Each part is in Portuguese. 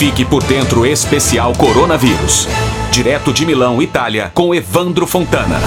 Fique por dentro especial Coronavírus. Direto de Milão, Itália, com Evandro Fontana.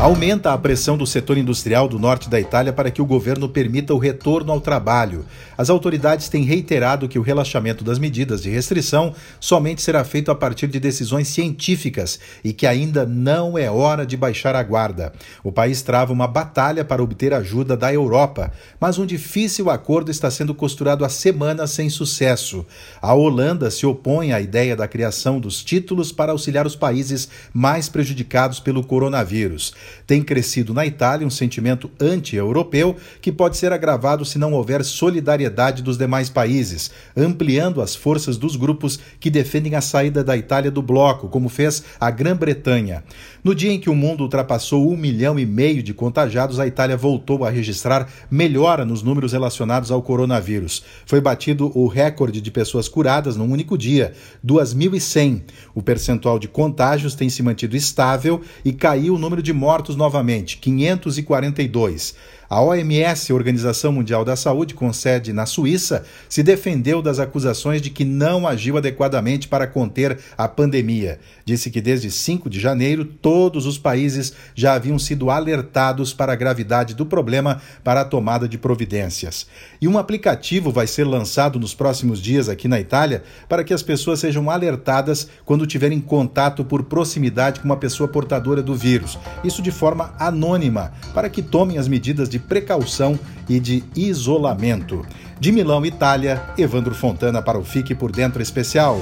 Aumenta a pressão do setor industrial do norte da Itália para que o governo permita o retorno ao trabalho. As autoridades têm reiterado que o relaxamento das medidas de restrição somente será feito a partir de decisões científicas e que ainda não é hora de baixar a guarda. O país trava uma batalha para obter ajuda da Europa, mas um difícil acordo está sendo costurado há semanas sem sucesso. A Holanda se opõe à ideia da criação dos títulos para auxiliar os países mais prejudicados pelo coronavírus. Tem crescido na Itália um sentimento anti-europeu que pode ser agravado se não houver solidariedade dos demais países, ampliando as forças dos grupos que defendem a saída da Itália do bloco, como fez a Grã-Bretanha. No dia em que o mundo ultrapassou um milhão e meio de contagiados, a Itália voltou a registrar melhora nos números relacionados ao coronavírus. Foi batido o recorde de pessoas curadas num único dia, 2.100. O percentual de contágios tem se mantido estável e caiu o número de mortes mortos novamente, 542. A OMS, Organização Mundial da Saúde, com sede na Suíça, se defendeu das acusações de que não agiu adequadamente para conter a pandemia. Disse que desde 5 de janeiro todos os países já haviam sido alertados para a gravidade do problema para a tomada de providências. E um aplicativo vai ser lançado nos próximos dias aqui na Itália para que as pessoas sejam alertadas quando tiverem contato por proximidade com uma pessoa portadora do vírus. Isso de forma anônima, para que tomem as medidas de precaução e de isolamento. De Milão, Itália, Evandro Fontana para o Fique por Dentro Especial.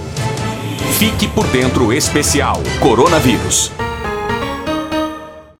Fique por Dentro Especial Coronavírus.